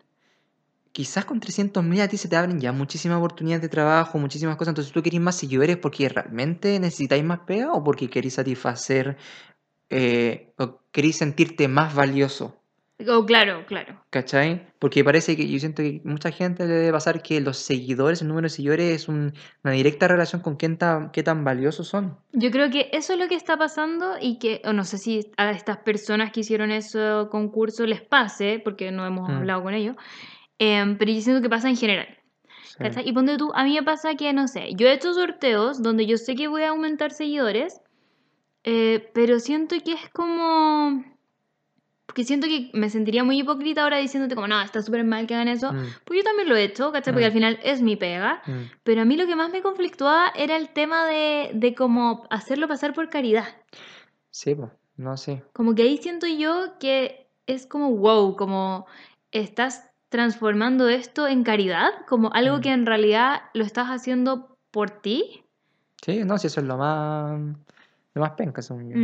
Quizás con 300.000 a ti se te abren ya muchísimas oportunidades de trabajo, muchísimas cosas. Entonces tú querés más seguidores porque realmente necesitáis más pega o porque queréis satisfacer eh, o queréis sentirte más valioso. Oh, claro, claro. ¿Cachai? Porque parece que yo siento que mucha gente le debe pasar que los seguidores, el número de seguidores es un- una directa relación con quién tan, qué tan valiosos son. Yo creo que eso es lo que está pasando y que, o no sé si a estas personas que hicieron ese concurso les pase, porque no hemos Mm. hablado con ellos, em, pero yo siento que pasa en general. Sí. ¿cachai? Y ponte tú, a mí me pasa que, no sé, yo he hecho sorteos donde yo sé que voy a aumentar seguidores, eh, pero siento que es como... Porque siento que me sentiría muy hipócrita ahora diciéndote como, no, está súper mal que hagan eso. Mm, Pues yo también lo he hecho, ¿cachai? Porque Mm. al final es mi pega. mm. Pero a mí lo que más me conflictuaba era el tema de, de como hacerlo pasar por caridad. Sí, pues, no sé. Como que ahí siento yo que es como, wow, como estás transformando esto en caridad, como algo Mm. que en realidad lo estás haciendo por ti. Sí, no, si eso es lo más, lo más penca, según yo.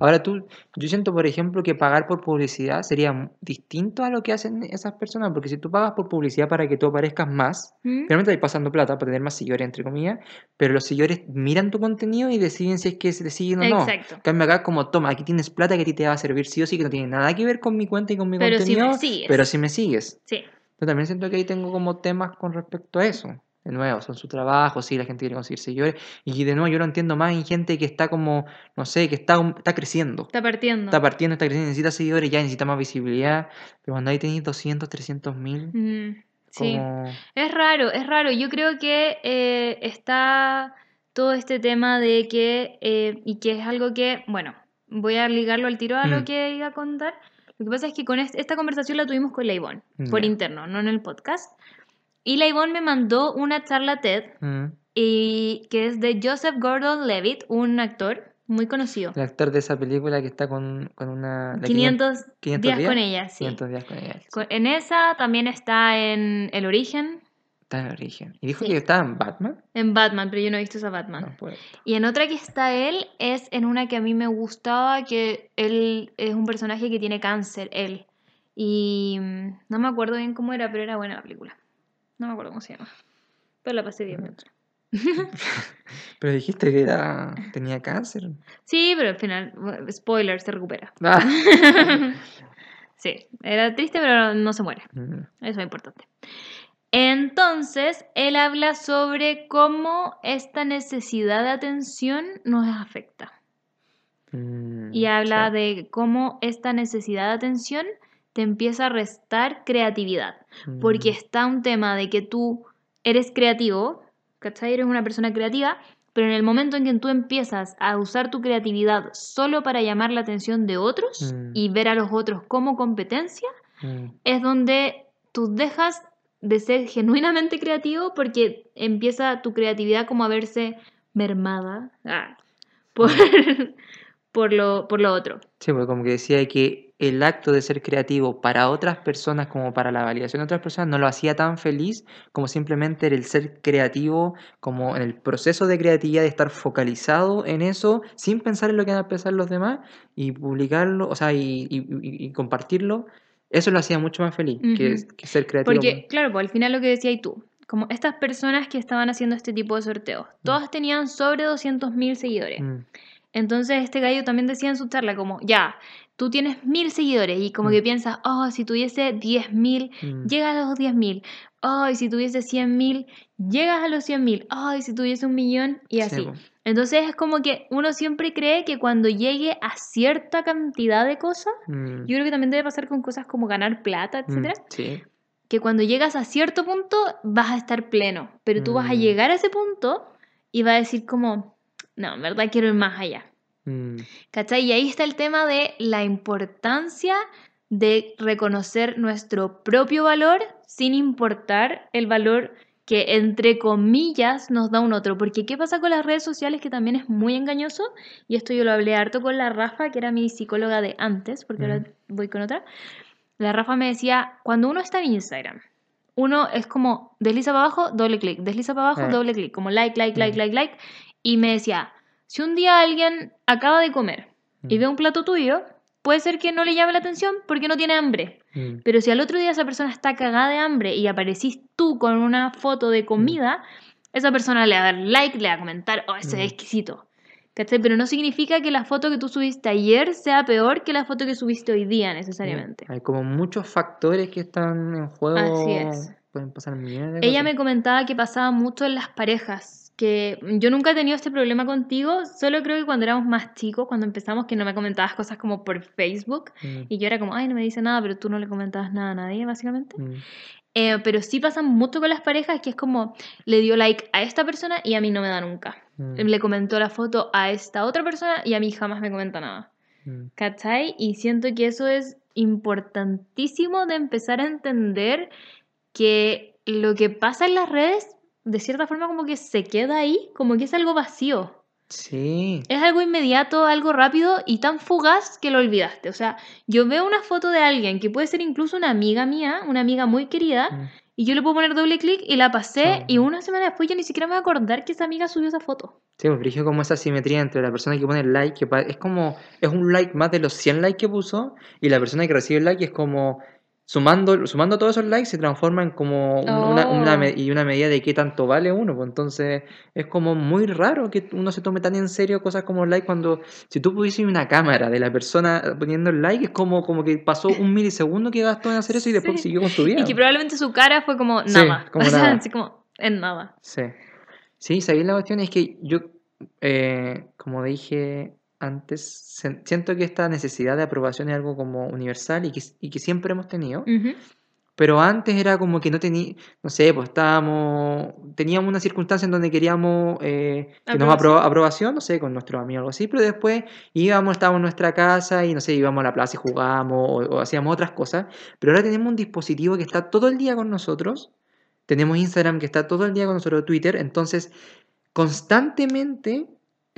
Ahora tú, yo siento, por ejemplo, que pagar por publicidad sería distinto a lo que hacen esas personas, porque si tú pagas por publicidad para que tú aparezcas más, ¿Mm? realmente estás pasando plata para tener más seguidores, entre comillas, pero los seguidores miran tu contenido y deciden si es que te siguen o no. Exacto. En cambio acá como, toma, aquí tienes plata que a ti te va a servir sí o sí, que no tiene nada que ver con mi cuenta y con mi Pero si me contenido, sigues. pero si me sigues. Sí. Yo también siento que ahí tengo como temas con respecto a eso. De nuevo, son su trabajo, sí, la gente quiere conseguir seguidores. Y de nuevo, yo lo entiendo más en gente que está como, no sé, que está, está creciendo. Está partiendo. Está partiendo, está creciendo, necesita seguidores, ya necesita más visibilidad. Pero cuando ahí tenéis 200, 300 mil, Mm, Sí. Es raro, es raro. Yo creo que eh, está todo este tema de que, eh, y que es algo que, bueno, voy a ligarlo al tiro a lo Mm. que iba a contar. Lo que pasa es que con est- esta conversación la tuvimos con la Ivonne, por interno, no en el podcast. Y la Ivonne me mandó una charla TED, mm, y, que es de Joseph Gordon-Levitt, un actor muy conocido. El actor de esa película que está con, con una... de 500, 500 días, días, con ella, sí. 500 días con ella. Co- En esa también está en El Origen, Está en el origen. Y dijo Sí. que estaba en Batman. en Batman, pero yo no he visto esa Batman. No, pues. Y en otra que está él es en una que a mí me gustaba, que él es un personaje que tiene cáncer, él. Y mm, no me acuerdo bien cómo era, pero era buena la película. No me acuerdo cómo se llama. Pero la pasé bien. Pero dijiste que era, tenía cáncer. Sí, pero al final, spoiler, se recupera. Ah. sí, era triste, pero no se muere. Mm, Eso es importante. Entonces, él habla sobre cómo esta necesidad de atención nos afecta. mm, Y habla sí. de cómo esta necesidad de atención te empieza a restar creatividad. Porque Mm, está un tema de que tú eres creativo, ¿cachai? Eres una persona creativa, pero en el momento en que tú empiezas a usar tu creatividad solo para llamar la atención de otros Mm. y ver a los otros como competencia, mm, es donde tú dejas de ser genuinamente creativo porque empieza tu creatividad como a verse mermada ah, por, por, lo, por lo otro. Sí, porque como que decía que el acto de ser creativo para otras personas, como para la validación de otras personas, no lo hacía tan feliz como simplemente el ser creativo, como en el proceso de creatividad de estar focalizado en eso, sin pensar en lo que van a pensar los demás, y publicarlo, o sea, y, y- y- y compartirlo, eso lo hacía mucho más feliz que, ser creativo. Porque, claro, pues al final lo que decías tú, como estas personas que estaban haciendo este tipo de sorteos, todas tenían sobre 200.000 seguidores. Mm, Entonces este gallo también decía en su charla como, ya, tú tienes mil seguidores y como Mm. que piensas, oh, si tuviese 10.000, mm, llegas a los 10.000. Ay, si tuviese 100.000, llegas a los 100.000. Ay, si tuviese un millón y sí, así. Entonces es como que uno siempre cree que cuando llegue a cierta cantidad de cosas, Mm, yo creo que también debe pasar con cosas como ganar plata, etcétera, sí. que cuando llegas a cierto punto vas a estar pleno, pero tú vas a llegar a ese punto y vas a decir como, no, en verdad quiero ir más allá. Mm, ¿Cachai? Y ahí está el tema de la importancia de reconocer nuestro propio valor sin importar el valor que entre comillas nos da un otro. Porque ¿qué pasa con las redes sociales que también es muy engañoso? Y esto yo lo hablé harto con la Rafa, que era mi psicóloga de antes, porque ahora Ujú. voy con otra. la Rafa me decía, cuando uno está en Instagram, uno es como desliza para abajo, doble clic, desliza para abajo, Eh. doble clic, como like, like, like, Mm. like, like. Y me decía, si un día alguien acaba de comer y Mm. ve un plato tuyo, puede ser que no le llame la atención porque no tiene hambre. Mm. Pero si al otro día esa persona está cagada de hambre y aparecís tú con una foto de comida, esa persona le va a dar like, le va a comentar, oh, ese Mm. es exquisito. ¿Cachai? Pero no significa que la foto que tú subiste ayer sea peor que la foto que subiste hoy día necesariamente. Hay como muchos factores que están en juego. Así es. Pueden pasar millones de Ella cosas. me comentaba que pasaba mucho en las parejas, que yo nunca he tenido este problema contigo, solo creo que cuando éramos más chicos, cuando empezamos, que no me comentabas cosas como por Facebook, Mm, y yo era como, ay, no me dice nada, pero tú no le comentabas nada a nadie, básicamente. mm, Eh, pero sí pasa mucho con las parejas, que es como, le dio like a esta persona y a mí no me da nunca. mm, Le comentó la foto a esta otra persona y a mí jamás me comenta nada. mm. ¿Cachai? Y siento que eso es importantísimo de empezar a entender que lo que pasa en las redes, de cierta forma como que se queda ahí, como que es algo vacío. Sí. Es algo inmediato, algo rápido y tan fugaz que lo olvidaste. O sea, yo veo una foto de alguien que puede ser incluso una amiga mía, una amiga muy querida, Mm. y yo le puedo poner doble clic y la pasé Chao. y una semana después yo ni siquiera me voy a acordar que esa amiga subió esa foto. Sí, pues brillo como esa simetría entre la persona que pone el like, que es como, es un like más de los 100 likes que puso, y la persona que recibe el like es como, sumando, sumando todos esos likes se transforma en como un- una, una Oh. y una medida de qué tanto vale uno, pues entonces es como muy raro que uno se tome tan en serio cosas como like cuando, si tú pudieses una cámara de la persona poniendo el like, es como, como que pasó un milisegundo que gastó en hacer eso y después Sí. siguió con su vida. Y que probablemente su cara fue como Sí, nada. como o sea, nada. así como en nada. Sí. Sí, ¿sabéis la cuestión? Es que yo, eh, como dije antes, siento que esta necesidad de aprobación es algo como universal y que, y que siempre hemos tenido. Ujú. Pero antes era como que no tenía, no sé, pues estábamos, teníamos una circunstancia en donde queríamos eh, que nos apro- aprobación, no sé, con nuestros amigos o algo así, pero después íbamos, estábamos en nuestra casa y no sé, íbamos a la plaza y jugábamos o, o hacíamos otras cosas. Pero ahora tenemos un dispositivo que está todo el día con nosotros, tenemos Instagram que está todo el día con nosotros, Twitter, entonces constantemente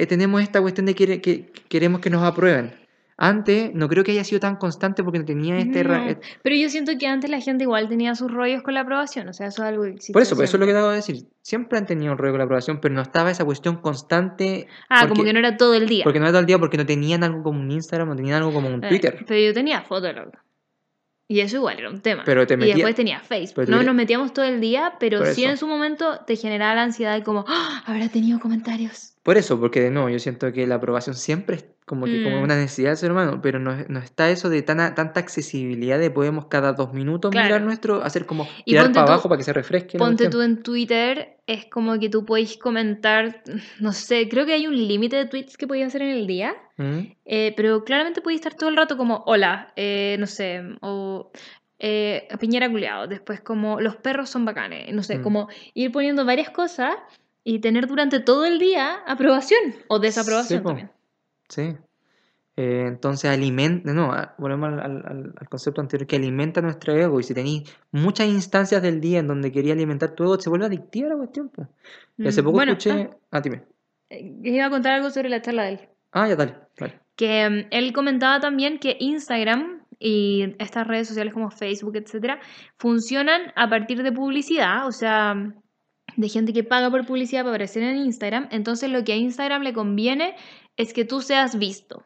eh, tenemos esta cuestión de que, que queremos que nos aprueben. Antes no creo que haya sido tan constante porque no tenía este... No, eh, Pero yo siento que antes la gente igual tenía sus rollos con la aprobación. O sea, eso es algo que existe Por eso, por eso es lo que te acabo de decir. Siempre han tenido un rollo con la aprobación, pero no estaba esa cuestión constante. Ah, como porque- que no era todo el día. Porque no era todo el día, porque no tenían algo como un Instagram, no tenían algo como un Eh, Twitter. pero yo tenía fotos, loco. Y eso igual era un tema. Pero te Y metía- después tenía Facebook. te No nos metíamos todo el día, pero sí en su momento te generaba la ansiedad de como, ¡Ah! habrá tenido comentarios. Por eso, porque de nuevo, yo siento que la aprobación siempre es como que como Mm. una necesidad del ser humano, pero no, no está eso de tan, tanta accesibilidad de podemos cada dos minutos mirar Claro. nuestro, hacer como Y tirar para tú- abajo para que se refresque Ponte tú en Twitter, es como que tú podéis comentar, no sé, creo que hay un límite de tweets que podéis hacer en el día. ¿Mm? Eh, pero claramente podéis estar todo el rato como, hola, eh, no sé, o eh, Piñera culiao, después como, los perros son bacanes, no sé, Mm. como ir poniendo varias cosas y tener durante todo el día aprobación o desaprobación Sí, también. Sí. Eh, entonces alimenta, no, a- volvemos al, al- al- al concepto anterior, que alimenta nuestro ego. Y si tenéis muchas instancias del día en donde quería alimentar tu ego, se vuelve adictiva la cuestión. Y hace Mm, poco bueno, escuché. ah, Ah, dime. eh, iba a contar algo sobre la charla de él. Ah, ya, dale, dale. que mm, él comentaba también que Instagram y estas redes sociales como Facebook, etcétera, funcionan a partir de publicidad, o sea, de gente que paga por publicidad para aparecer en Instagram. Entonces, lo que a Instagram le conviene es que tú seas visto.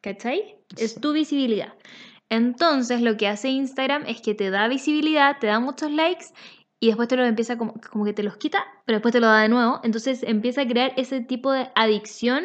¿Cachai? Es tu visibilidad. Entonces, lo que hace Instagram es que te da visibilidad, te da muchos likes y después te lo empieza como, como que te los quita, pero después te lo da de nuevo. Entonces, empieza a crear ese tipo de adicción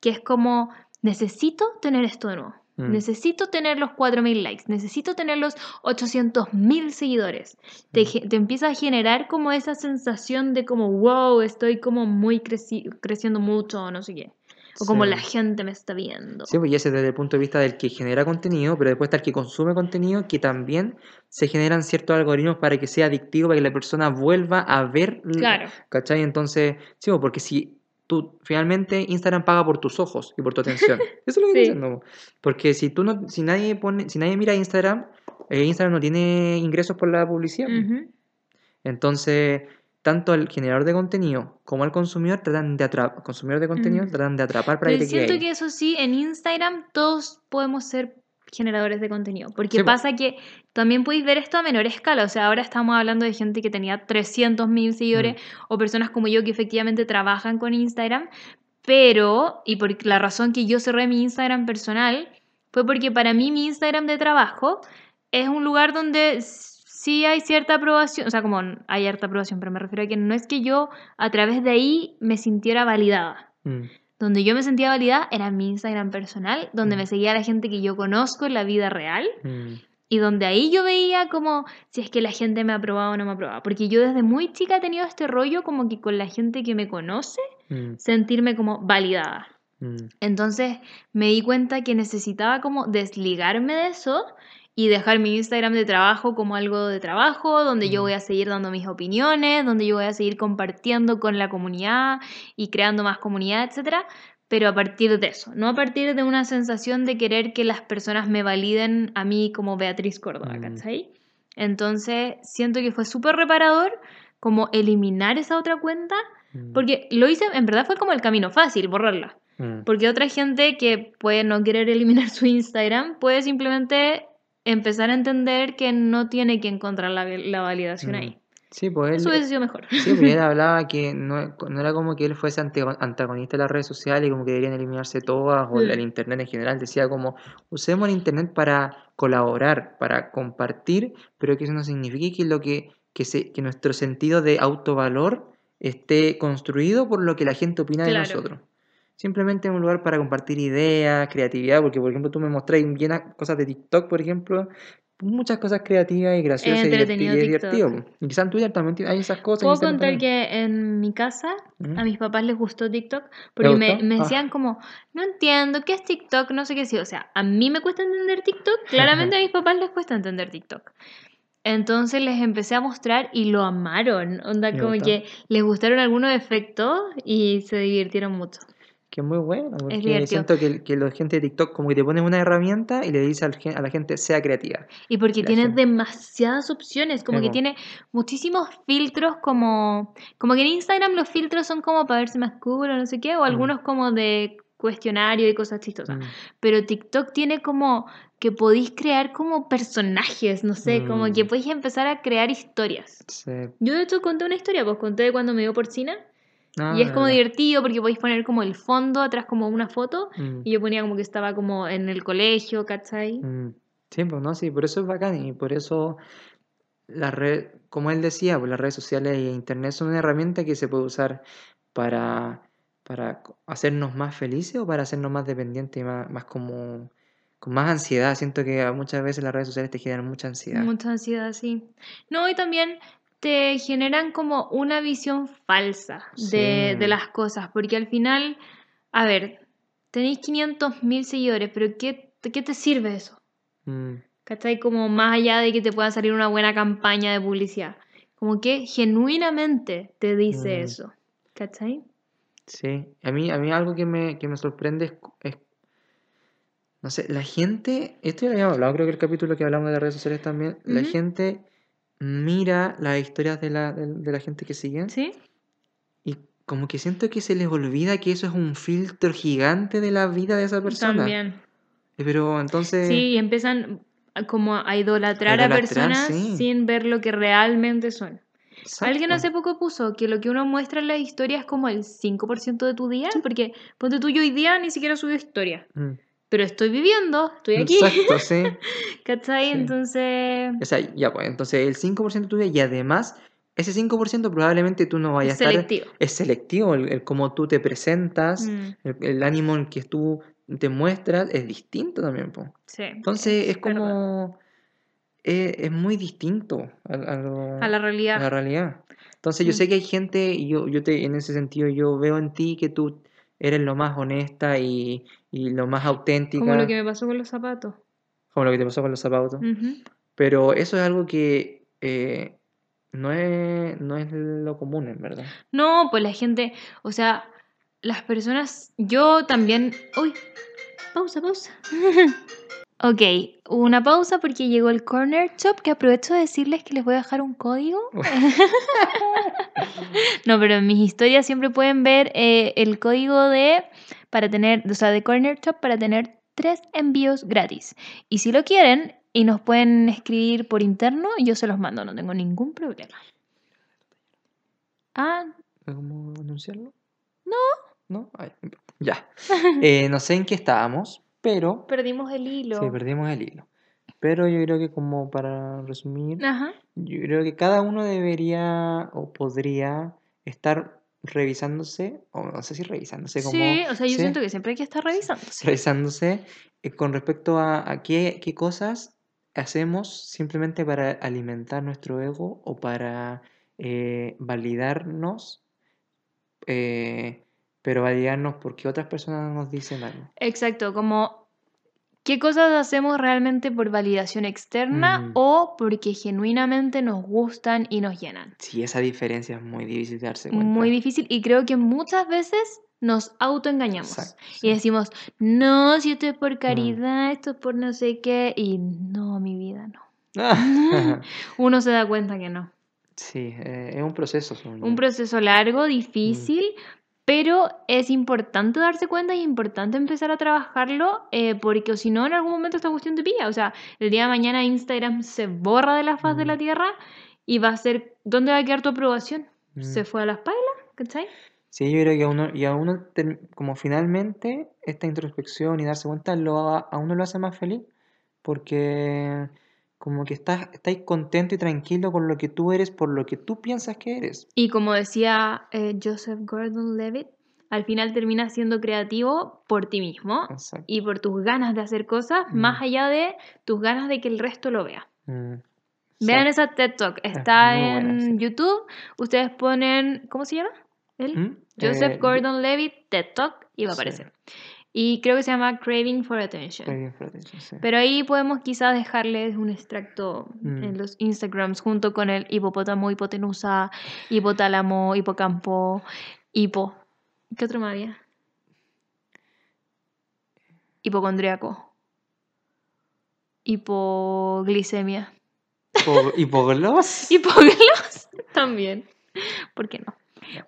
que es como, necesito tener esto de nuevo. Mm. Necesito tener los 4.000 likes, necesito tener los 800.000 seguidores. Te, Mm. te empieza a generar como esa sensación de como, wow, estoy como muy creci- creciendo mucho o no sé qué. O como Sí. la gente me está viendo. Sí, pues y ese desde el punto de vista del que genera contenido, pero después está el que consume contenido, que también se generan ciertos algoritmos para que sea adictivo, para que la persona vuelva a ver. Claro. ¿Cachai? Entonces, sí, pues, porque si tú, finalmente Instagram paga por tus ojos y por tu atención. Eso es lo que Sí. estoy diciendo. Porque si tú no, si nadie pone, si nadie mira Instagram, eh, Instagram no tiene ingresos por la publicidad. Entonces, tanto el generador de contenido como el consumidor tratan de atrapar, consumidor de contenido tratan de atrapar para Pero que te siento que eso sí, en Instagram todos podemos ser generadores de contenido. Porque Sí, pasa que también podéis ver esto a menor escala. O sea, ahora estamos hablando de gente que tenía 300.000 seguidores Mm. o personas como yo que efectivamente trabajan con Instagram. Pero, y por la razón que yo cerré mi Instagram personal, fue porque para mí mi Instagram de trabajo es un lugar donde sí hay cierta aprobación, o sea, como hay harta aprobación, pero me refiero a que no es que yo a través de ahí me sintiera validada. Mm, Donde yo me sentía validada era mi Instagram personal, donde Mm. me seguía la gente que yo conozco en la vida real mm, y donde ahí yo veía como si es que la gente me aprobaba o no me aprobaba. Porque yo desde muy chica he tenido este rollo como que con la gente que me conoce, mm, sentirme como validada. Entonces me di cuenta que necesitaba como desligarme de eso y dejar mi Instagram de trabajo como algo de trabajo, donde yo voy a seguir dando mis opiniones, donde yo voy a seguir compartiendo con la comunidad y creando más comunidad, etcétera, pero a partir de eso, no a partir de una sensación de querer que las personas me validen a mí como Beatriz Córdoba, Mm. ¿cachai? Entonces siento que fue súper reparador como eliminar esa otra cuenta, Mm, porque lo hice, en verdad fue como el camino fácil, borrarla. mm. Porque otra gente que puede no querer eliminar su Instagram puede simplemente empezar a entender que no tiene que encontrar la, la validación Mm. ahí. Sí, pues él, Eso hubiese sido mejor. sí, pues él hablaba que no, no era como que él fuese antago- antagonista de las redes sociales y como que deberían eliminarse todas o el, Mm. el internet en general. Decía como, usemos el internet para colaborar, para compartir, pero que eso no signifique que, lo que, que, se, que nuestro sentido de autovalor esté construido por lo que la gente opina de nosotros. Simplemente un lugar para compartir ideas, creatividad, porque por ejemplo tú me mostrás llenas cosas de TikTok, por ejemplo, muchas cosas creativas y graciosas y diverti- entretenido y divertido. Y quizás en Twitter también hay esas cosas. Puedo contar también. que en mi casa ¿Mm? a mis papás les gustó TikTok porque me, gustó? me Ah. decían como, no entiendo, ¿qué es TikTok? No sé qué sí. O sea, a mí me cuesta entender TikTok, claramente a mis papás les cuesta entender TikTok. Entonces les empecé a mostrar y lo amaron. Onda, ¿Le como gustó? que les gustaron algunos efectos y se divirtieron mucho. Que es muy bueno, porque siento que, que la gente de TikTok como que te pones una herramienta y le dice a la gente sea creativa. Y porque tiene demasiadas opciones, como que Emo. tiene muchísimos filtros como... Como que en Instagram los filtros son como para verse más cool o no sé qué, o algunos como de cuestionario y cosas chistosas. Mm, Pero TikTok tiene como que podéis crear como personajes, no sé, como que Mm. podéis empezar a crear historias. sí. Yo de hecho conté una historia, pues conté de cuando me dio porcina Ah, y es como divertido porque podéis poner como el fondo atrás como una foto Mm, y yo ponía como que estaba como en el colegio, ¿cachai? mm. Sí, pues no, sí, por eso es bacán y por eso la red, como él decía, pues las redes sociales y internet son una herramienta que se puede usar para, para hacernos más felices o para hacernos más dependientes y más, más como con más ansiedad. Siento que muchas veces las redes sociales te generan mucha ansiedad. Mucha ansiedad, sí. No, y también te generan como una visión falsa de, las cosas, porque al final, a ver, tenéis 500 mil seguidores, pero ¿qué, ¿qué te sirve eso? Mm, ¿Cachai? Como más allá de que te pueda salir una buena campaña de publicidad. Como que genuinamente te dice Mm. eso. ¿Cachai? sí, a mí, a mí algo que me, que me sorprende es, no sé, la gente, esto ya lo habíamos hablado, creo que el capítulo que hablamos de las redes sociales también, la gente mira las historias de la, de, de la gente que siguen ¿Sí? y como que siento que se les olvida que eso es un filtro gigante de la vida de esa persona. También. Eh, Pero entonces, Sí, y empiezan como a idolatrar a, idolatrar, personas sí. sin ver lo que realmente son. Alguien hace poco puso que lo que uno muestra en las historias es como el 5% de tu día, porque ponte tú yo hoy día ni siquiera subí historia, Mm, pero estoy viviendo, estoy aquí, Exacto, sí. ¿cachai? Sí. Entonces, O sea, ya pues, entonces el 5% de tu vida y además ese 5% probablemente tú no vayas a estar... selectivo. Es selectivo el, el cómo tú te presentas, Mm, el, el ánimo en que tú te muestras es distinto también, po. sí, Entonces es como... Es, es muy distinto a, a lo- A la a realidad. la realidad. Entonces yo Sí. sé que hay gente, y yo, yo te, en ese sentido yo veo en ti que tú eres lo más honesta y, y lo más auténtica, Como lo que me pasó con los zapatos. como lo que te pasó con los zapatos. Pero eso es algo que eh, no, es, no es lo común, en verdad. No, pues la gente, o sea, las personas, yo también... Uy, pausa, pausa. ok, una pausa porque llegó el Corner Shop, que aprovecho de decirles que les voy a dejar un código. no, pero en mis historias siempre pueden ver eh, el código de, para tener, o sea, de Corner Shop para tener tres envíos gratis. Y si lo quieren y nos pueden escribir por interno, yo se los mando, no tengo ningún problema. Ah, ¿Cómo anunciarlo? No. ¿No? Ay, ya. Eh, no sé en qué estábamos, pero perdimos el hilo. sí, perdimos el hilo. Pero yo creo que como para resumir, Ajá. yo creo que cada uno debería o podría estar revisándose, o no sé si revisándose como... Sí, o sea, yo sí, siento que siempre hay que estar revisando. revisándose eh, con respecto a, a qué, qué cosas hacemos simplemente para alimentar nuestro ego o para eh, validarnos, eh, pero validarnos porque otras personas nos dicen algo. Exacto, como qué cosas hacemos realmente por validación externa Mm. o porque genuinamente nos gustan y nos llenan. Sí, esa diferencia es muy difícil de darse cuenta. Muy difícil y creo que muchas veces nos autoengañamos Exacto, y sí. decimos, no, si esto es por caridad, esto es por no sé qué, y no, mi vida no. Uno se da cuenta que no. sí, eh, es un proceso. Un proceso largo, difícil, pero es importante darse cuenta y es importante empezar a trabajarlo eh, porque si no, en algún momento esta cuestión te pilla. O sea, el día de mañana Instagram se borra de la faz de la tierra y va a ser, ¿dónde va a quedar tu aprobación? Mm. Se fue a las pailas, ¿cachai? Sí, yo creo que a uno, y a uno, como finalmente, esta introspección y darse cuenta lo, a uno lo hace más feliz, porque como que estás, estáis contento y tranquilo con lo que tú eres, por lo que tú piensas que eres. Y como decía eh, Joseph Gordon-Levitt, al final terminas siendo creativo por ti mismo Exacto. y por tus ganas de hacer cosas, más Mm. allá de tus ganas de que el resto lo vea. Mm, Vean exacto. esa TED Talk, está buena, en sí. YouTube. Ustedes ponen, ¿cómo se llama? Él. ¿Mm? Joseph Eh, Gordon-Levitt TED Talk y va a Sí. Y creo que se llama Craving for Attention. Craving for attention, sí. Pero ahí podemos quizás dejarles un extracto Mm. en los Instagrams junto con el hipopótamo, hipotenusa, hipotálamo, hipocampo, hipo. ¿Qué otro más había? Hipocondriaco. Hipoglicemia. Hipo- Hipogloss. Hipoglos también. ¿Por qué no?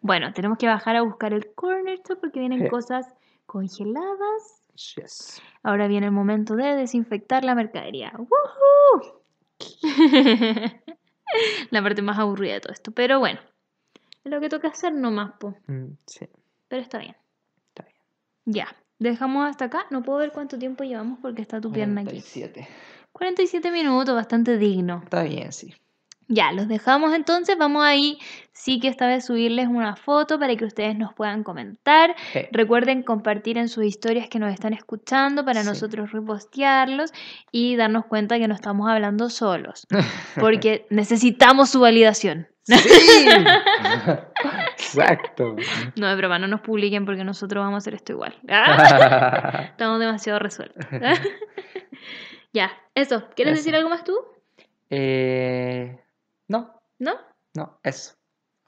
Bueno, tenemos que bajar a buscar el corner porque vienen cosas congeladas. Yes. Ahora viene el momento de desinfectar la mercadería. ¡Woohoo! la parte más aburrida de todo esto. Pero bueno, es lo que toca hacer nomás, po. Mm, sí, Pero está bien. está bien. Ya, dejamos hasta acá. No puedo ver cuánto tiempo llevamos porque está tu pierna aquí. 47. 47 minutos, bastante digno. Está bien, sí. Ya, los dejamos entonces. Vamos ahí, sí que esta vez subirles una foto para que ustedes nos puedan comentar. Recuerden compartir en sus historias que nos están escuchando para Sí. nosotros repostearlos y darnos cuenta que no estamos hablando solos, porque necesitamos su validación. ¡Sí! Exacto. No, es broma, no nos publiquen porque nosotros vamos a hacer esto igual. Estamos demasiado resueltos. ya, eso. ¿Quieres Eso. decir algo más tú? Eh, no, ¿No? no, eso.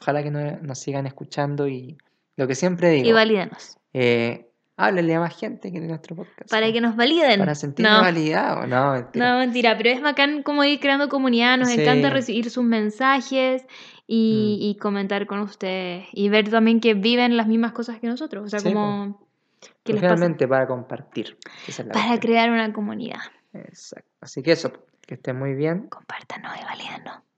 Ojalá que no- nos sigan escuchando y lo que siempre digo, Y valídanos. eh, háblenle a más gente que de nuestro podcast. Para ¿no? que nos validen. Para sentirme no. validado. No, mentira. No, mentira, pero es bacán como ir creando comunidad, nos encanta recibir sus mensajes y, Mm. y comentar con ustedes y ver también que viven las mismas cosas que nosotros, o sea, Sí, como que pasa finalmente para compartir. es para cuestión. crear una comunidad. Exacto. Así que eso, que estén muy bien. Compártanos y valídanos.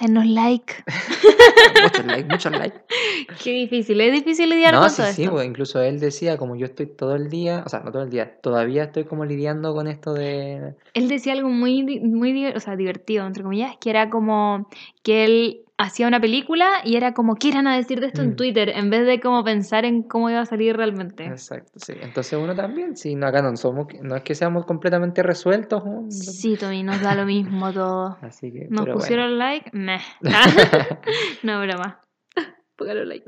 Denos like. muchos likes, muchos likes. Qué difícil, es difícil lidiar No, con sí, todo sí, esto. pues, incluso él decía, como yo estoy todo el día, o sea, no todo el día, todavía estoy como lidiando con esto de... Él decía algo muy, muy o sea, divertido, entre comillas, que era como que él hacía una película y era como, ¿qué irán a decir de esto en Mm. Twitter? En vez de como pensar en cómo iba a salir realmente. Exacto, sí. Entonces uno también, si no, acá no somos, no es que seamos completamente resueltos. ¿no? Sí, Tommy, nos da lo mismo todo. Así que, Nos pusieron like, meh. no, broma. Póngalo like.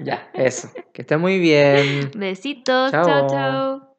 ya, eso. Que esté muy bien. Besitos, Chao. chao, chao.